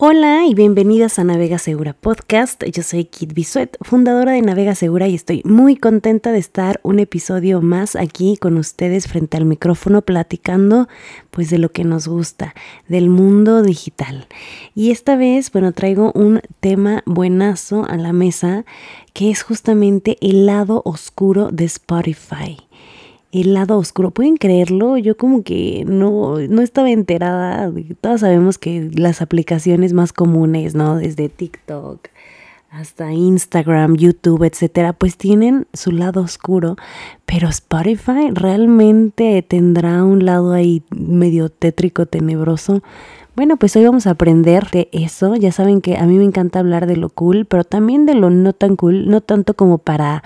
Hola y bienvenidas a Navega Segura Podcast. Yo soy Kit Bisuet, fundadora de Navega Segura y estoy muy contenta de estar un episodio más aquí con ustedes frente al micrófono platicando pues de lo que nos gusta, del mundo digital. Y esta vez, bueno, traigo un tema buenazo a la mesa que es justamente el lado oscuro de Spotify el lado oscuro. ¿Pueden creerlo? Yo como que no, no estaba enterada. Todos sabemos que las aplicaciones más comunes, ¿no? Desde TikTok hasta Instagram, YouTube, etcétera, pues tienen su lado oscuro, pero Spotify realmente tendrá un lado ahí medio tétrico, tenebroso. Bueno, pues hoy vamos a aprender de eso. Ya saben que a mí me encanta hablar de lo cool, pero también de lo no tan cool, no tanto como para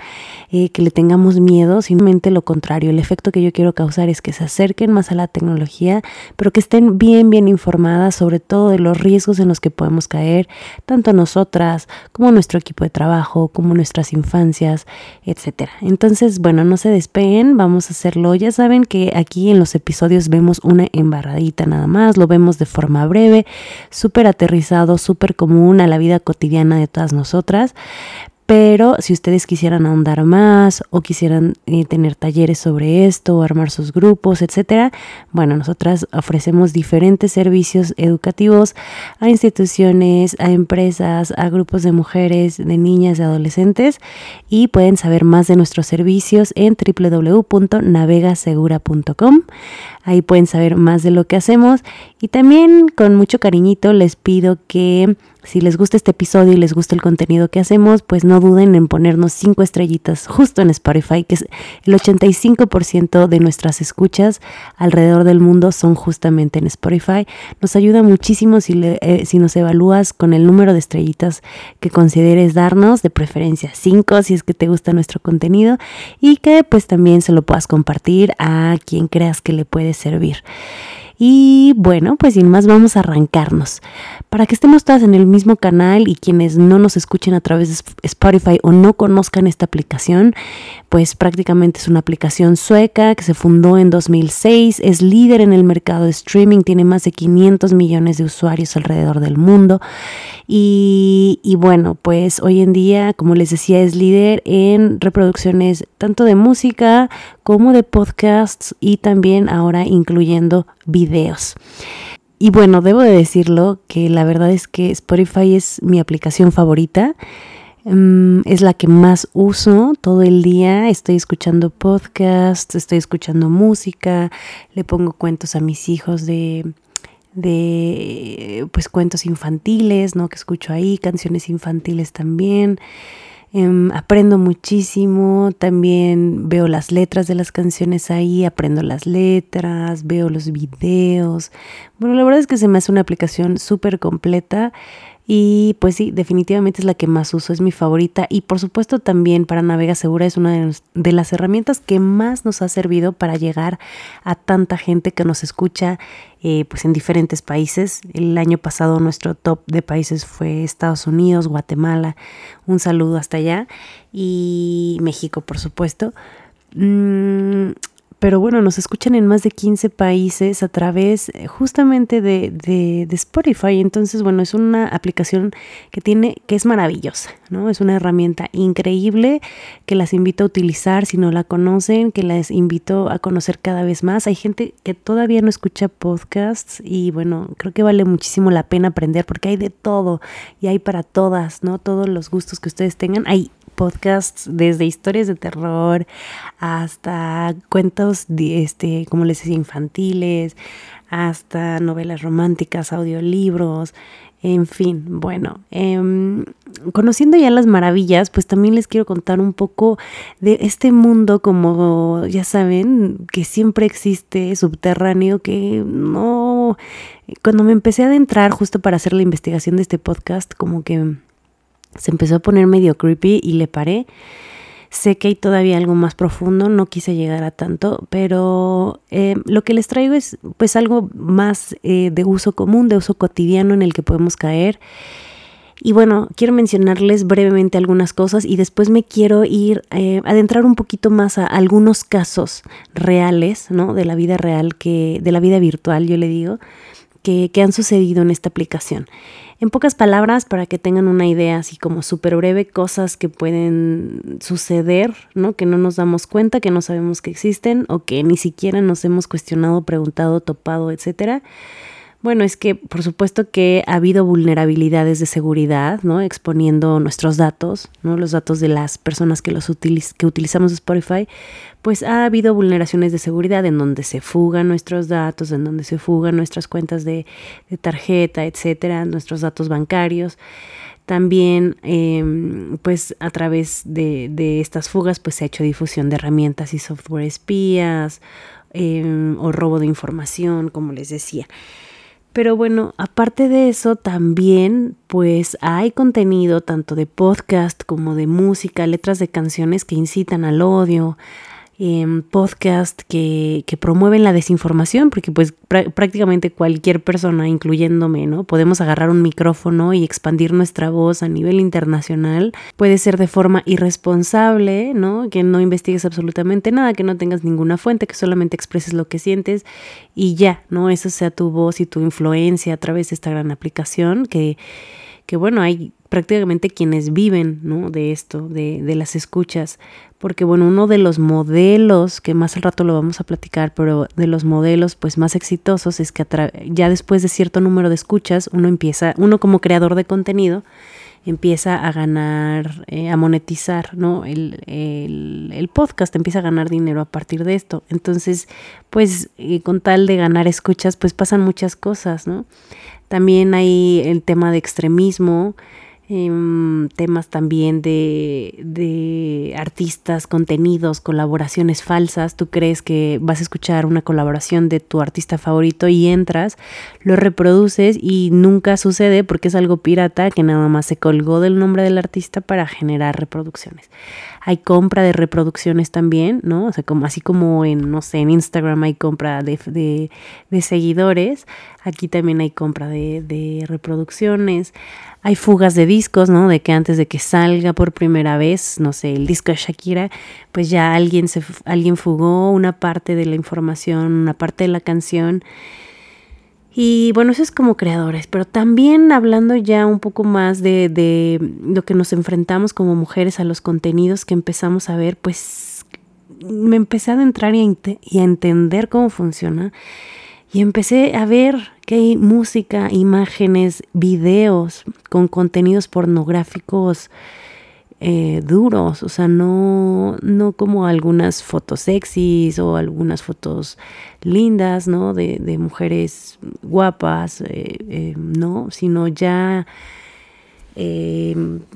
eh, que le tengamos miedo, simplemente lo contrario. El efecto que yo quiero causar es que se acerquen más a la tecnología, pero que estén bien, bien informadas sobre todo de los riesgos en los que podemos caer, tanto nosotras como nuestro equipo de trabajo, como nuestras infancias, etcétera. Entonces, bueno, no se despeguen, vamos a hacerlo. Ya saben que aquí en los episodios vemos una embarradita nada más, lo vemos de forma breve, súper aterrizado, súper común a la vida cotidiana de todas nosotras. Pero si ustedes quisieran ahondar más o quisieran eh, tener talleres sobre esto o armar sus grupos, etcétera, bueno, nosotras ofrecemos diferentes servicios educativos a instituciones, a empresas, a grupos de mujeres, de niñas, de adolescentes y pueden saber más de nuestros servicios en www.navegasegura.com. Ahí pueden saber más de lo que hacemos y también con mucho cariñito les pido que si les gusta este episodio y les gusta el contenido que hacemos, pues no duden en ponernos cinco estrellitas justo en Spotify, que es el 85% de nuestras escuchas alrededor del mundo son justamente en Spotify. Nos ayuda muchísimo si, eh, si nos evalúas con el número de estrellitas que consideres darnos, de preferencia cinco si es que te gusta nuestro contenido y que pues también se lo puedas compartir a quien creas que le puede servir. Y bueno, pues sin más vamos a arrancarnos. Para que estemos todas en el mismo canal y quienes no nos escuchen a través de Spotify o no conozcan esta aplicación, pues prácticamente es una aplicación sueca que se fundó en 2006, es líder en el mercado de streaming, tiene más de 500 millones de usuarios alrededor del mundo y, y bueno, pues hoy en día, como les decía, es líder en reproducciones tanto de música como de podcasts y también ahora incluyendo videos. Y bueno, debo de decirlo que la verdad es que Spotify es mi aplicación favorita. Mm, es la que más uso todo el día. Estoy escuchando podcasts, estoy escuchando música, le pongo cuentos a mis hijos de, de pues cuentos infantiles, ¿no? Que escucho ahí, canciones infantiles también. Em, aprendo muchísimo, también veo las letras de las canciones ahí, aprendo las letras, veo los videos. Bueno, la verdad es que se me hace una aplicación súper completa y pues sí, definitivamente es la que más uso, es mi favorita y por supuesto también para Navega Segura es una de, las herramientas que más nos ha servido para llegar a tanta gente que nos escucha eh, pues en diferentes países. El año pasado nuestro top de países fue Estados Unidos, Guatemala, un saludo hasta allá y México por supuesto. Mm, pero bueno, nos escuchan en más de 15 países a través eh, justamente de, de, Spotify. Entonces, bueno, es una aplicación que tiene, que es maravillosa, ¿no? Es una herramienta increíble que las invito a utilizar si no la conocen, que las invito a conocer cada vez más. Hay gente que todavía no escucha podcasts y bueno, creo que vale muchísimo la pena aprender porque hay de todo y hay para todas, ¿no? Todos los gustos que ustedes tengan. Hay podcasts desde historias de terror hasta cuentos, este, como les decía, infantiles, hasta novelas románticas, audiolibros, en fin, bueno, em, conociendo ya las maravillas, pues también les quiero contar un poco de este mundo como ya saben, que siempre existe, subterráneo, que no, cuando me empecé a adentrar justo para hacer la investigación de este podcast, como que se empezó a poner medio creepy y le paré. Sé que hay todavía algo más profundo, no quise llegar a tanto, pero eh, lo que les traigo es pues algo más eh, de uso común, de uso cotidiano en el que podemos caer. Y bueno, quiero mencionarles brevemente algunas cosas y después me quiero ir eh, adentrar un poquito más a algunos casos reales, ¿no? De la vida real, que, de la vida virtual, yo le digo, que, han sucedido en esta aplicación. En pocas palabras, para que tengan una idea así como súper breve, cosas que pueden suceder, ¿no? Que no nos damos cuenta, que no sabemos que existen o que ni siquiera nos hemos cuestionado, preguntado, topado, etcétera. Bueno, es que por supuesto que ha habido vulnerabilidades de seguridad, ¿no? Exponiendo nuestros datos, ¿no? Los datos de las personas que los que utilizamos Spotify, pues ha habido vulneraciones de seguridad en donde se fugan nuestros datos, en donde se fugan nuestras cuentas de, tarjeta, etcétera, nuestros datos bancarios. También, em, pues a través de, de, estas fugas, pues se ha hecho difusión de herramientas y software espías em, o robo de información, como les decía. Pero bueno, aparte de eso, también pues hay contenido tanto de podcast como de música, letras de canciones que incitan al odio, eh, podcast que, que, promueven la desinformación, porque pues prácticamente cualquier persona, incluyéndome, ¿no? Podemos agarrar un micrófono y expandir nuestra voz a nivel internacional. Puede ser de forma irresponsable, ¿no? Que no investigues absolutamente nada, que no tengas ninguna fuente, que solamente expreses lo que sientes y ya, ¿no? Esa sea tu voz y tu influencia a través de esta gran aplicación que, que bueno, hay prácticamente quienes viven ¿no? de esto, de, de, las escuchas, porque bueno, uno de los modelos, que más al rato lo vamos a platicar, pero de los modelos pues más exitosos es que ya después de cierto número de escuchas, uno empieza, uno como creador de contenido, empieza a ganar, eh, a monetizar, ¿no? El, el, el, podcast empieza a ganar dinero a partir de esto. Entonces, pues eh, con tal de ganar escuchas, pues pasan muchas cosas, ¿no? También hay el tema de extremismo, Em, temas también de, de, artistas, contenidos, colaboraciones falsas. Tú crees que vas a escuchar una colaboración de tu artista favorito y entras, lo reproduces y nunca sucede porque es algo pirata que nada más se colgó del nombre del artista para generar reproducciones. Hay compra de reproducciones también, ¿no? O sea, como, así como en, no sé, en Instagram hay compra de, de, seguidores, aquí también hay compra de, de reproducciones hay fugas de discos, ¿no? De que antes de que salga por primera vez, no sé, el disco de Shakira, pues ya alguien, se, alguien fugó una parte de la información, una parte de la canción. Y bueno, eso es como creadores, pero también hablando ya un poco más de, de lo que nos enfrentamos como mujeres a los contenidos que empezamos a ver, pues me empecé a adentrar y y a entender cómo funciona. Y empecé a ver que hay música, imágenes, videos con contenidos pornográficos eh, duros, o sea, no, no como algunas fotos sexys o algunas fotos lindas, ¿no? De, de mujeres guapas, eh, eh, no, sino ya...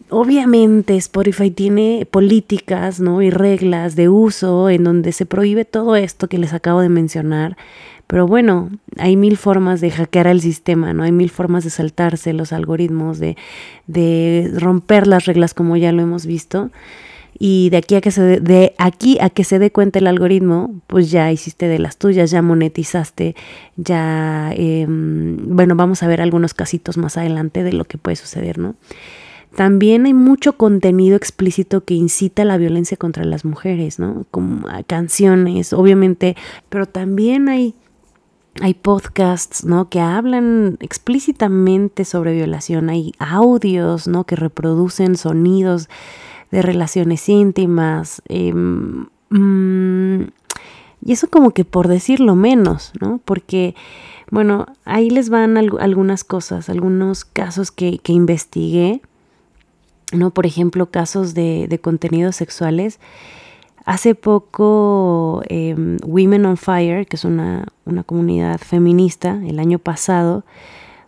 obviamente Spotify tiene políticas ¿no? y reglas de uso en donde se prohíbe todo esto que les acabo de mencionar, pero bueno, hay mil formas de hackear el sistema, ¿no? Hay mil formas de saltarse los algoritmos, de, de romper las reglas como ya lo hemos visto. Y de aquí a que se de, de aquí a que se dé cuenta el algoritmo, pues ya hiciste de las tuyas, ya monetizaste, ya eh, bueno, vamos a ver algunos casitos más adelante de lo que puede suceder, ¿no? También hay mucho contenido explícito que incita a la violencia contra las mujeres, ¿no? Como canciones, obviamente, pero también hay hay podcasts, ¿no? Que hablan explícitamente sobre violación. Hay audios, ¿no? Que reproducen sonidos de relaciones íntimas. Em, mm, y eso como que por decirlo menos, ¿no? Porque, bueno, ahí les van algunas cosas, algunos casos que, que, investigué, ¿no? Por ejemplo, casos de, de contenidos sexuales Hace poco em, Women on Fire, que es una, comunidad feminista, el año pasado,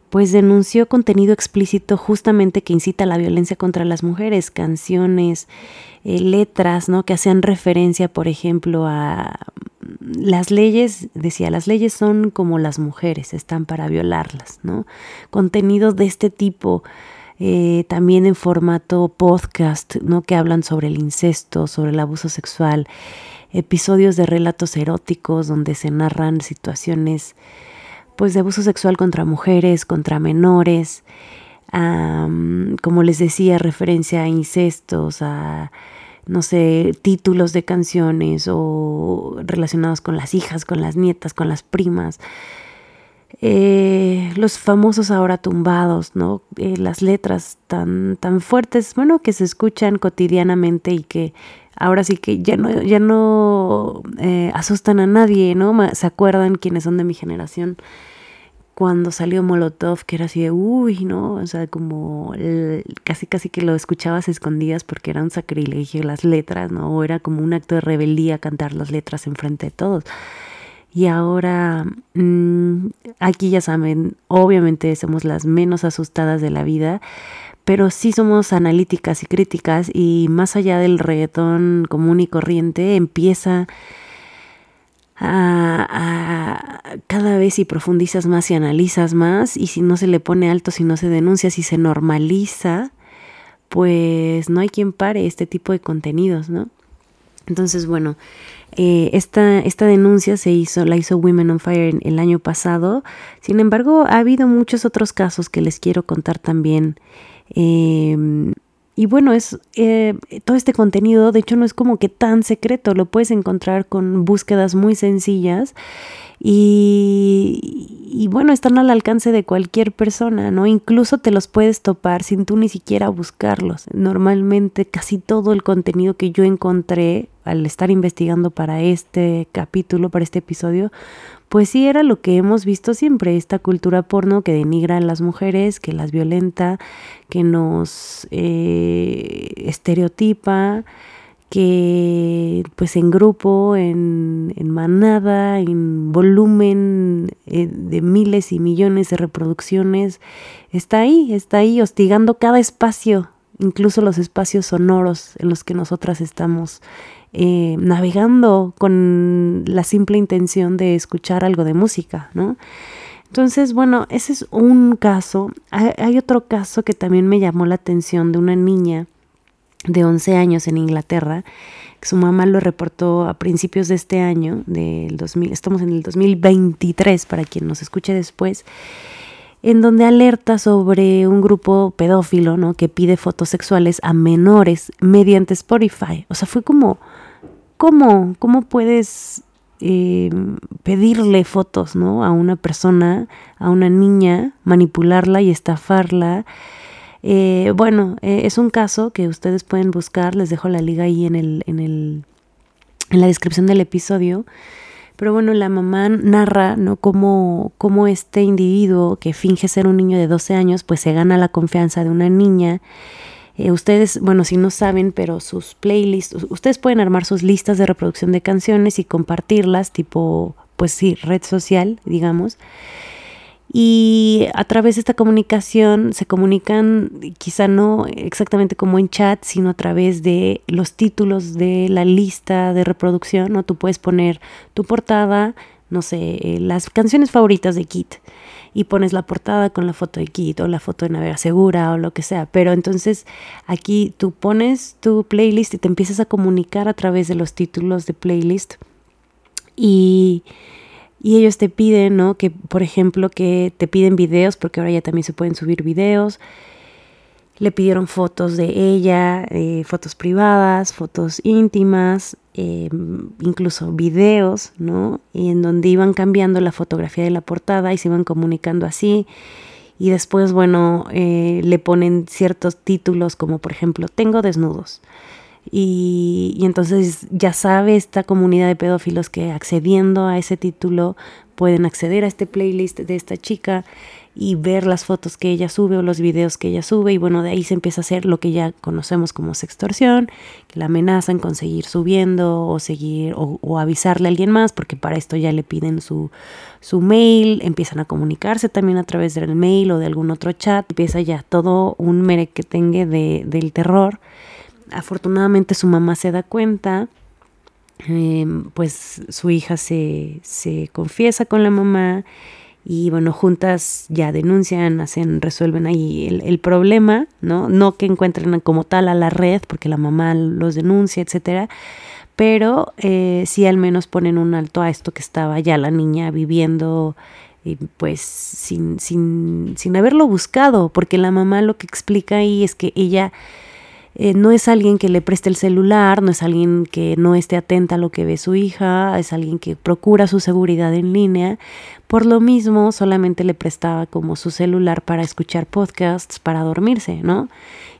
pues denunció contenido explícito justamente que incita a la violencia contra las mujeres, canciones, eh, letras, ¿no? Que hacían referencia, por ejemplo, a las leyes, decía, las leyes son como las mujeres, están para violarlas, ¿no? Contenidos de este tipo eh, también en formato podcast, ¿no? Que hablan sobre el incesto, sobre el abuso sexual, episodios de relatos eróticos donde se narran situaciones pues de abuso sexual contra mujeres, contra menores, como les decía, referencia a incestos, a no sé, títulos de canciones o relacionados con las hijas, con las nietas, con las primas. Eh, los famosos ahora tumbados, ¿no? Eh, las letras tan, tan fuertes, bueno, que se escuchan cotidianamente y que ahora sí que ya no, ya no eh, asustan a nadie, ¿no? ¿Se acuerdan quienes son de mi generación? Cuando salió Molotov, que era así de, uy, ¿no? O sea, como casi casi que lo escuchabas escondidas porque era un sacrilegio las letras, ¿no? O era como un acto de rebeldía cantar las letras enfrente de todos. Y ahora, mm, aquí ya saben, obviamente somos las menos asustadas de la vida, pero sí somos analíticas y críticas y más allá del reggaetón común y corriente empieza a, cada vez si profundizas más y analizas más y si no se le pone alto, si no se denuncia, si se normaliza, pues no hay quien pare este tipo de contenidos, ¿no? Entonces, bueno, eh, esta, esta, denuncia se hizo, la hizo Women on Fire el año pasado. Sin embargo, ha habido muchos otros casos que les quiero contar también. Em, y bueno, es eh, todo este contenido, de hecho, no es como que tan secreto, lo puedes encontrar con búsquedas muy sencillas y, bueno, están al alcance de cualquier persona, ¿no? Incluso te los puedes topar sin tú ni siquiera buscarlos. Normalmente casi todo el contenido que yo encontré al estar investigando para este capítulo, para este episodio, pues sí era lo que hemos visto siempre, esta cultura porno que denigra a las mujeres, que las violenta, que nos eh, estereotipa, que pues en grupo, en, manada, en volumen eh, de miles y millones de reproducciones, está ahí, está ahí hostigando cada espacio, incluso los espacios sonoros en los que nosotras estamos eh, navegando con la simple intención de escuchar algo de música, ¿no? Entonces, bueno, ese es un caso. hay otro caso que también me llamó la atención de una niña de 11 años en Inglaterra, que su mamá lo reportó a principios de este año, del 2000, estamos en el 2023 para quien nos escuche después, en donde alerta sobre un grupo pedófilo, ¿no? Que pide fotos sexuales a menores mediante Spotify. O sea, fue como, ¿cómo? ¿Cómo puedes eh, pedirle fotos, ¿no? A una persona, a una niña, manipularla y estafarla eh, bueno, eh, es un caso que ustedes pueden buscar, les dejo la liga ahí en, el, en, el, en la descripción del episodio. Pero bueno, la mamá narra, ¿no? Cómo, cómo este individuo que finge ser un niño de 12 años, pues se gana la confianza de una niña. Eh, ustedes, bueno, si no saben, pero sus playlists, ustedes pueden armar sus listas de reproducción de canciones y compartirlas, tipo, pues sí, red social, digamos y a través de esta comunicación se comunican quizá no exactamente como en chat, sino a través de los títulos de la lista de reproducción, ¿no? Tú puedes poner tu portada, no sé, eh, las canciones favoritas de Kit y pones la portada con la foto de Kit o la foto de Navega Segura o lo que sea. Pero entonces aquí tú pones tu playlist y te empiezas a comunicar a través de los títulos de playlist y y ellos te piden, ¿no? Que, por ejemplo, que te piden videos, porque ahora ya también se pueden subir videos. Le pidieron fotos de ella, eh, fotos privadas, fotos íntimas, em, incluso videos, ¿no? Y en donde iban cambiando la fotografía de la portada y se iban comunicando así. Y después, bueno, eh, le ponen ciertos títulos como, por ejemplo, tengo desnudos. Y, entonces ya sabe esta comunidad de pedófilos que accediendo a ese título pueden acceder a este playlist de esta chica y ver las fotos que ella sube o los videos que ella sube. Y bueno, de ahí se empieza a hacer lo que ya conocemos como sextorsión, que la amenazan con seguir subiendo o seguir o, avisarle a alguien más porque para esto ya le piden su, su mail, empiezan a comunicarse también a través del mail o de algún otro chat, empieza ya todo un merequetengue de, del terror afortunadamente su mamá se da cuenta, em, pues su hija se, confiesa con la mamá y bueno, juntas ya denuncian, hacen, resuelven ahí el, problema, ¿no? No que encuentren como tal a la red porque la mamá los denuncia, etcétera, pero eh, sí al menos ponen un alto a esto que estaba ya la niña viviendo pues sin, sin, sin haberlo buscado, porque la mamá lo que explica ahí es que ella eh, no es alguien que le preste el celular, no es alguien que no esté atenta a lo que ve su hija, es alguien que procura su seguridad en línea. Por lo mismo, solamente le prestaba como su celular para escuchar podcasts, para dormirse, ¿no?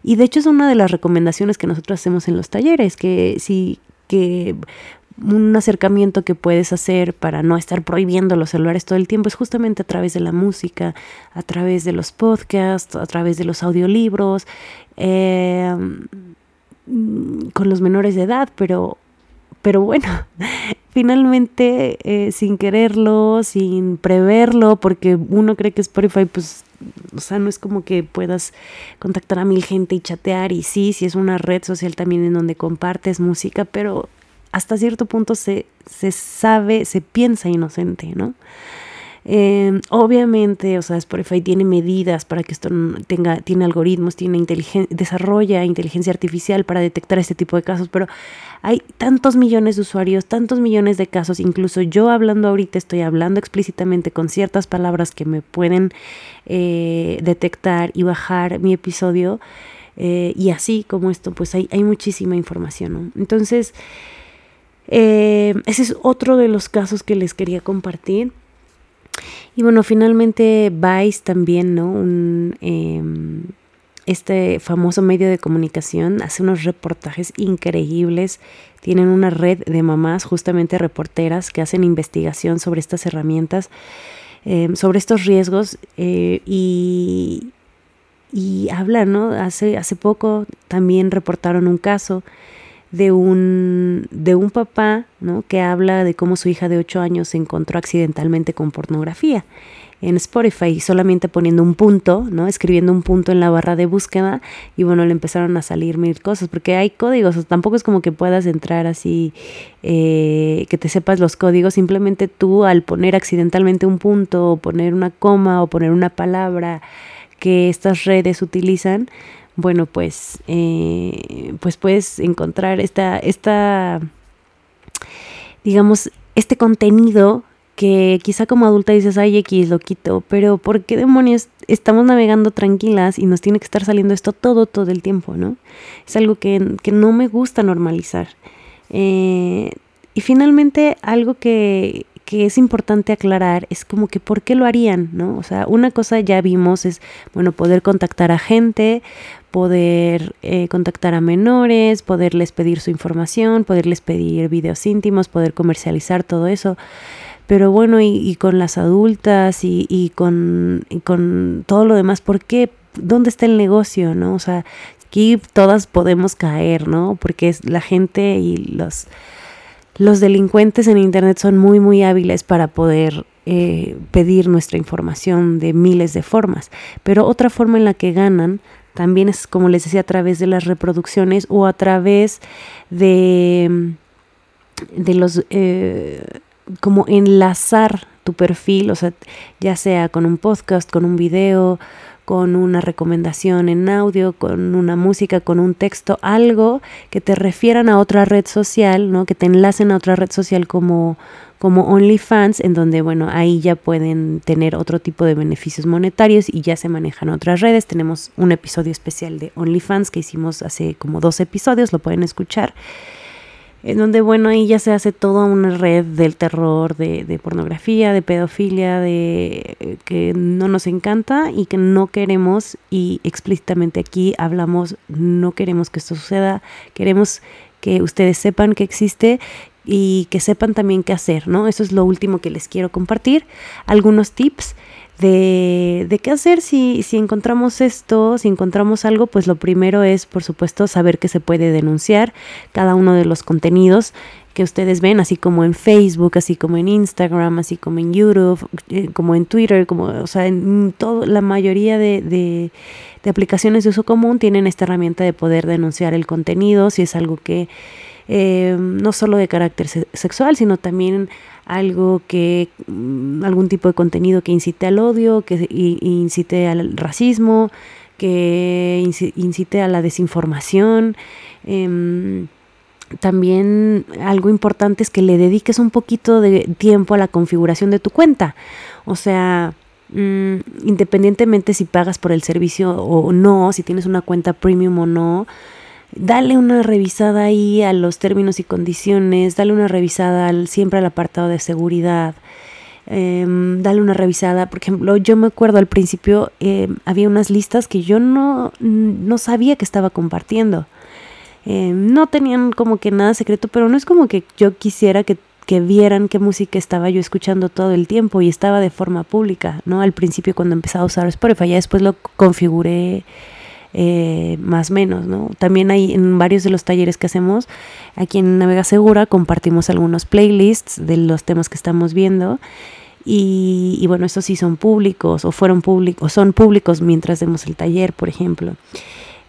Y de hecho es una de las recomendaciones que nosotros hacemos en los talleres, que si que un acercamiento que puedes hacer para no estar prohibiendo los celulares todo el tiempo es justamente a través de la música, a través de los podcasts, a través de los audiolibros, em, con los menores de edad, pero, pero bueno, finalmente eh, sin quererlo, sin preverlo, porque uno cree que Spotify pues o sea, no es como que puedas contactar a mil gente y chatear y sí, sí es una red social también en donde compartes música, pero hasta cierto punto se, se sabe, se piensa inocente, ¿no? Em, obviamente, o sea, Spotify tiene medidas para que esto tenga, tiene algoritmos, tiene inteligencia, desarrolla inteligencia artificial para detectar este tipo de casos, pero hay tantos millones de usuarios, tantos millones de casos, incluso yo hablando ahorita estoy hablando explícitamente con ciertas palabras que me pueden eh, detectar y bajar mi episodio, eh, y así como esto, pues hay, hay muchísima información, ¿no? Entonces, eh, ese es otro de los casos que les quería compartir. Y bueno, finalmente Vice también, ¿no? Un, em, este famoso medio de comunicación hace unos reportajes increíbles. Tienen una red de mamás, justamente reporteras, que hacen investigación sobre estas herramientas, em, sobre estos riesgos eh, y, y hablan, ¿no? Hace, hace poco también reportaron un caso de un, de un papá ¿no? que habla de cómo su hija de 8 años se encontró accidentalmente con pornografía en Spotify, solamente poniendo un punto, ¿no? Escribiendo un punto en la barra de búsqueda y bueno, le empezaron a salir mil cosas, porque hay códigos, tampoco es como que puedas entrar así, eh, que te sepas los códigos, simplemente tú al poner accidentalmente un punto, o poner una coma, o poner una palabra que estas redes utilizan, bueno, pues, eh, pues puedes encontrar esta, esta, digamos, este contenido que quizá como adulta dices, ay, X, lo quito, pero ¿por qué demonios estamos navegando tranquilas y nos tiene que estar saliendo esto todo, todo el tiempo, ¿no? Es algo que, no me gusta normalizar. Eh, y finalmente, algo que, que es importante aclarar es como que por qué lo harían, ¿no? O sea, una cosa ya vimos es, bueno, poder contactar a gente, poder eh, contactar a menores, poderles pedir su información, poderles pedir videos íntimos, poder comercializar todo eso. Pero bueno, y, con las adultas y, con, con todo lo demás, ¿por qué? ¿Dónde está el negocio, no? O sea, aquí todas podemos caer, ¿no? Porque la gente y los los delincuentes en Internet son muy, muy hábiles para poder eh, pedir nuestra información de miles de formas. Pero otra forma en la que ganan también es, como les decía, a través de las reproducciones o a través de, de los... Eh, como enlazar tu perfil, o sea, ya sea con un podcast, con un video, con una recomendación en audio, con una música, con un texto, algo que te refieran a otra red social, ¿no? Que te enlacen a otra red social como, como OnlyFans, en donde, bueno, ahí ya pueden tener otro tipo de beneficios monetarios y ya se manejan otras redes. Tenemos un episodio especial de OnlyFans que hicimos hace como dos episodios, lo pueden escuchar en donde, bueno, ahí ya se hace toda una red del terror, de, pornografía, de pedofilia, de eh, que no nos encanta y que no queremos, y explícitamente aquí hablamos, no queremos que esto suceda, queremos que ustedes sepan que existe y que sepan también qué hacer, ¿no? Eso es lo último que les quiero compartir, algunos tips de, qué hacer. Si, si encontramos esto, si encontramos algo, pues lo primero es, por supuesto, saber que se puede denunciar cada uno de los contenidos que ustedes ven, así como en Facebook, así como en Instagram, así como en YouTube, eh, como en Twitter, como, o sea, en todo, la mayoría de, de, de aplicaciones de uso común tienen esta herramienta de poder denunciar el contenido, si es algo que eh, no solo de carácter sexual, sino también algo que, mm, algún tipo de contenido que incite al odio, que incite al racismo, que incite a la desinformación. Em, también algo importante es que le dediques un poquito de tiempo a la configuración de tu cuenta. O sea, mm, independientemente si pagas por el servicio o no, si tienes una cuenta premium o no, dale una revisada ahí a los términos y condiciones, dale una revisada al, siempre al apartado de seguridad. Em, dale una revisada. Por ejemplo, yo me acuerdo al principio em, había unas listas que yo no, no sabía que estaba compartiendo. Em, no tenían como que nada secreto, pero no es como que yo quisiera que, que, vieran qué música estaba yo escuchando todo el tiempo y estaba de forma pública, ¿no? Al principio cuando empezaba a usar Spotify, ya después lo configuré eh, más menos, ¿no? También hay en varios de los talleres que hacemos aquí en Navega Segura compartimos algunos playlists de los temas que estamos viendo y, bueno, estos sí son públicos o fueron públicos son públicos mientras demos el taller, por ejemplo.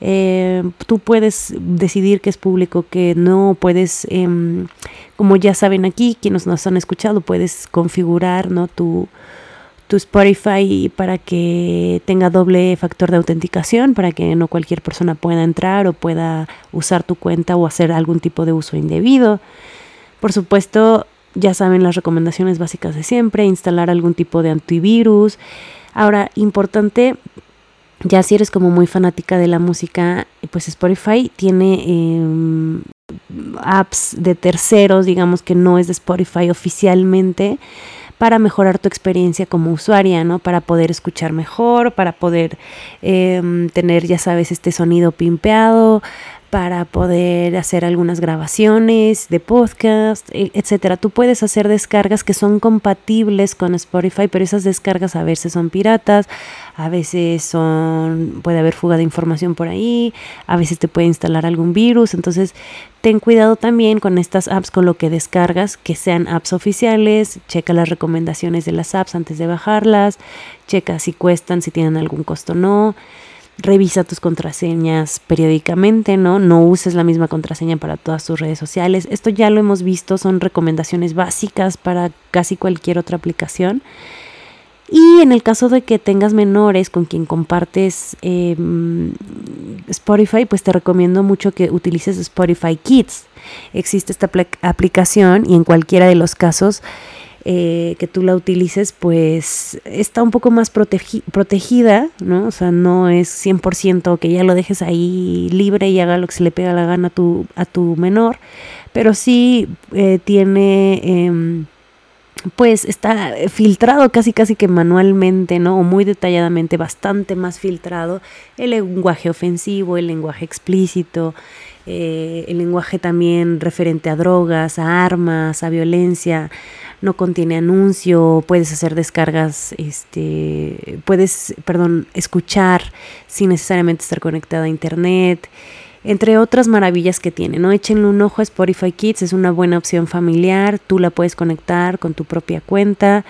Eh, tú puedes decidir que es público, que no puedes, em, como ya saben aquí, quienes nos han escuchado, puedes configurar ¿no? tu, tu Spotify para que tenga doble factor de autenticación, para que no cualquier persona pueda entrar o pueda usar tu cuenta o hacer algún tipo de uso indebido. Por supuesto, ya saben las recomendaciones básicas de siempre, instalar algún tipo de antivirus. Ahora, importante, ya si eres como muy fanática de la música, pues Spotify tiene em, apps de terceros, digamos que no es de Spotify oficialmente para mejorar tu experiencia como usuaria, ¿no? Para poder escuchar mejor, para poder em, tener, ya sabes, este sonido pimpeado, para poder hacer algunas grabaciones de podcast, e, etcétera. Tú puedes hacer descargas que son compatibles con Spotify, pero esas descargas a veces son piratas, a veces son puede haber fuga de información por ahí, a veces te puede instalar algún virus, entonces ten cuidado también con estas apps con lo que descargas, que sean apps oficiales, checa las recomendaciones de las apps antes de bajarlas, checa si cuestan, si tienen algún costo o no revisa tus contraseñas periódicamente, ¿no? No uses la misma contraseña para todas tus redes sociales. Esto ya lo hemos visto, son recomendaciones básicas para casi cualquier otra aplicación. Y en el caso de que tengas menores con quien compartes em, Spotify, pues te recomiendo mucho que utilices Spotify Kids. Existe esta aplicación y en cualquiera de los casos eh, que tú la utilices, pues está un poco más protegida, ¿no? O sea, no es 100% que ya lo dejes ahí libre y haga lo que se le pega la gana a tu, a tu menor, pero sí eh, tiene... Em, pues está filtrado casi casi que manualmente, ¿no? O muy detalladamente, bastante más filtrado el lenguaje ofensivo, el lenguaje explícito, eh, el lenguaje también referente a drogas, a armas, a violencia, no contiene anuncio, puedes hacer descargas, este, puedes, perdón, escuchar sin necesariamente estar conectada a internet, entre otras maravillas que tiene, ¿no? Échenle un ojo a Spotify Kids, es una buena opción familiar, tú la puedes conectar con tu propia cuenta.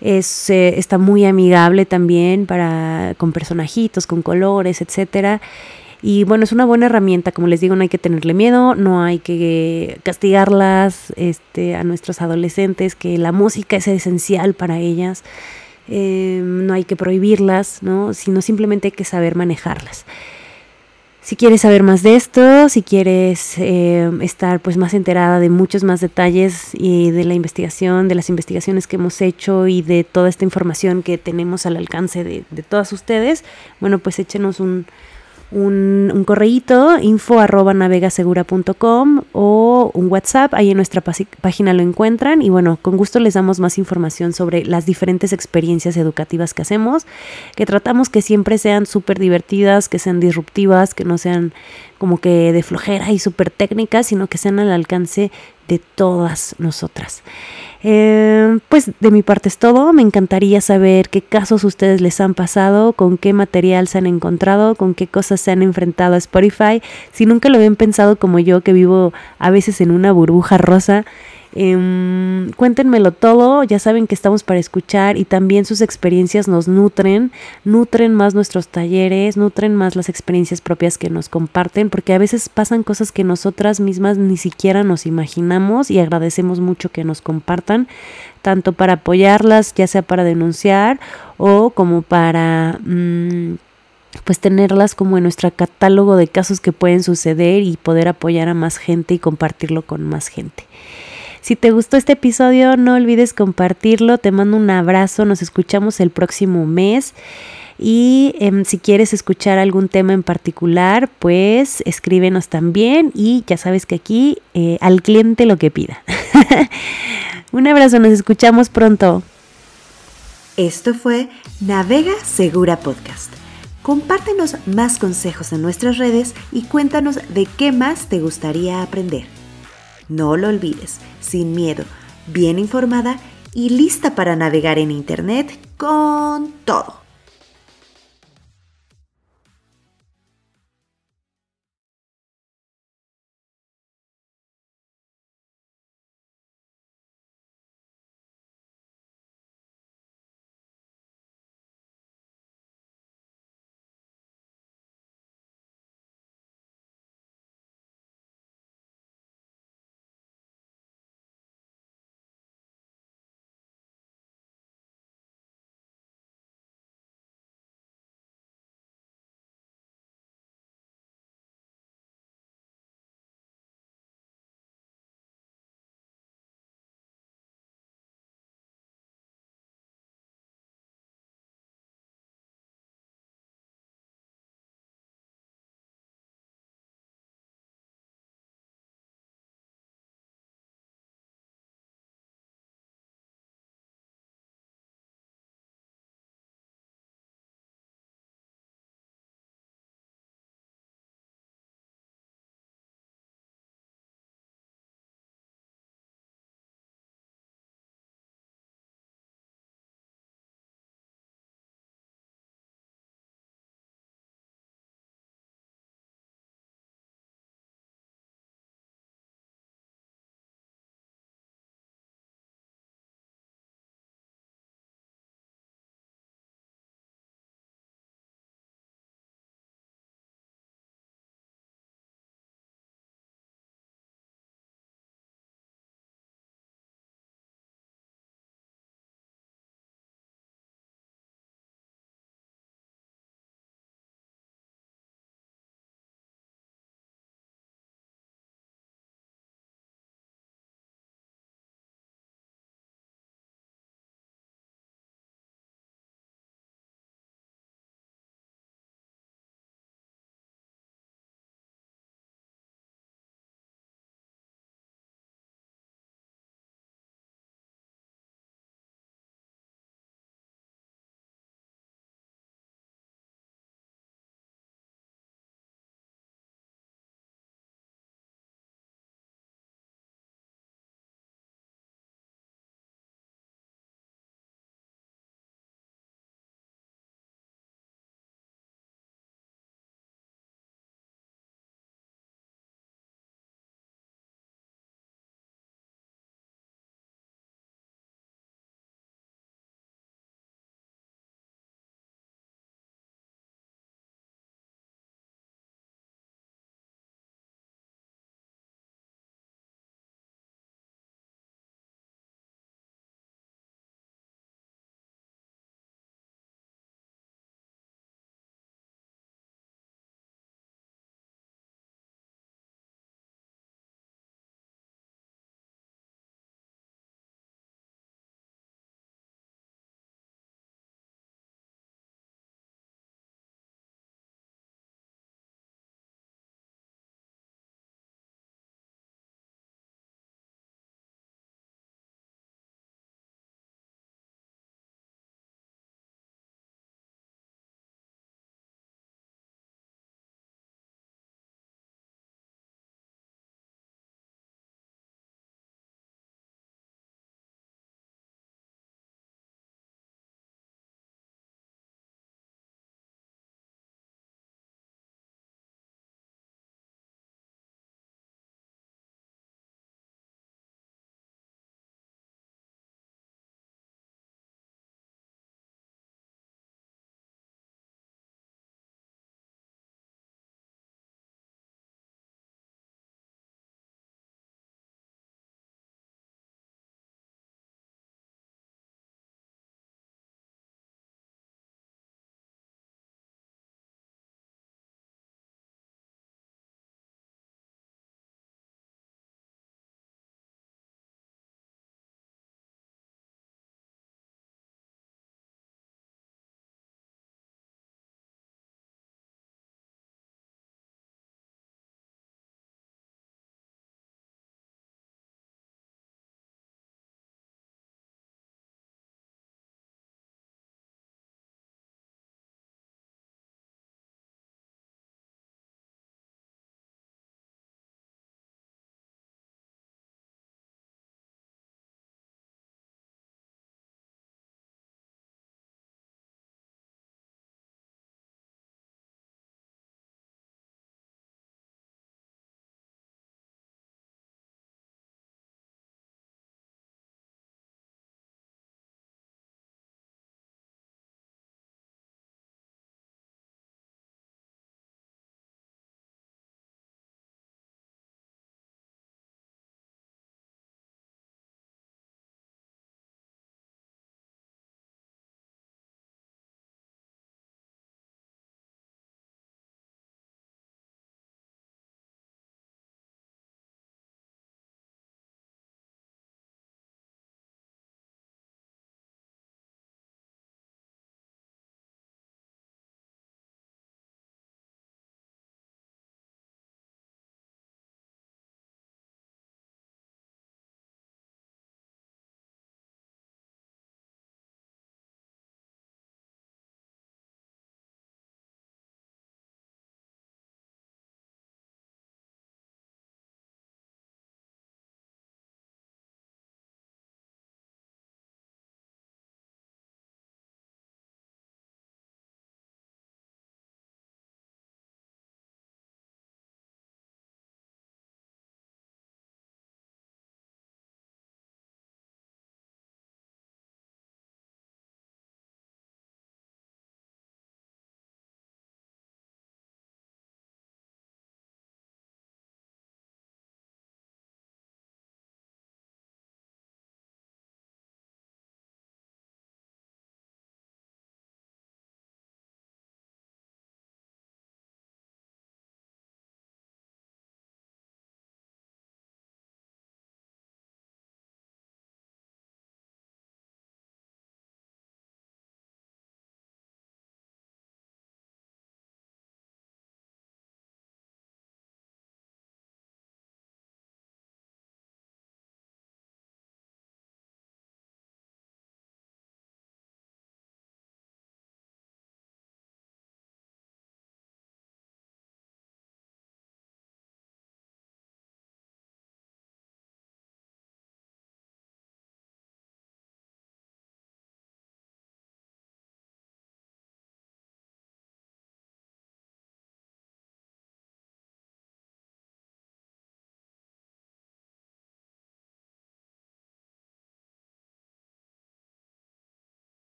Es, eh, está muy amigable también para con personajitos, con colores, etcétera. Y bueno, es una buena herramienta, como les digo, no hay que tenerle miedo, no hay que castigarlas este, a nuestros adolescentes, que la música es esencial para ellas, em, no hay que prohibirlas, ¿no? sino simplemente hay que saber manejarlas. Si quieres saber más de esto, si quieres em, estar pues más enterada de muchos más detalles y de la investigación, de las investigaciones que hemos hecho y de toda esta información que tenemos al alcance de, de todas ustedes, bueno pues échenos un, un, un correíto info navegasegura.com o un WhatsApp, ahí en nuestra página lo encuentran y bueno, con gusto les damos más información sobre las diferentes experiencias educativas que hacemos, que tratamos que siempre sean súper divertidas, que sean disruptivas, que no sean como que de flojera y súper técnicas, sino que sean al alcance de todas nosotras. Eh, pues de mi parte es todo. Me encantaría saber qué casos ustedes les han pasado, con qué material se han encontrado, con qué cosas se han enfrentado a Spotify. Si nunca lo habían pensado como yo, que vivo a veces en una burbuja rosa, Em, cuéntenmelo todo, ya saben que estamos para escuchar y también sus experiencias nos nutren, nutren más nuestros talleres, nutren más las experiencias propias que nos comparten, porque a veces pasan cosas que nosotras mismas ni siquiera nos imaginamos y agradecemos mucho que nos compartan, tanto para apoyarlas, ya sea para denunciar o como para... Mm, pues tenerlas como en nuestro catálogo de casos que pueden suceder y poder apoyar a más gente y compartirlo con más gente. Si te gustó este episodio, no olvides compartirlo. Te mando un abrazo. Nos escuchamos el próximo mes. Y em, si quieres escuchar algún tema en particular, pues escríbenos también. Y ya sabes que aquí eh, al cliente lo que pida. un abrazo, nos escuchamos pronto. Esto fue Navega Segura Podcast. Compártenos más consejos en nuestras redes y cuéntanos de qué más te gustaría aprender. No lo olvides, sin miedo, bien informada y lista para navegar en Internet con todo.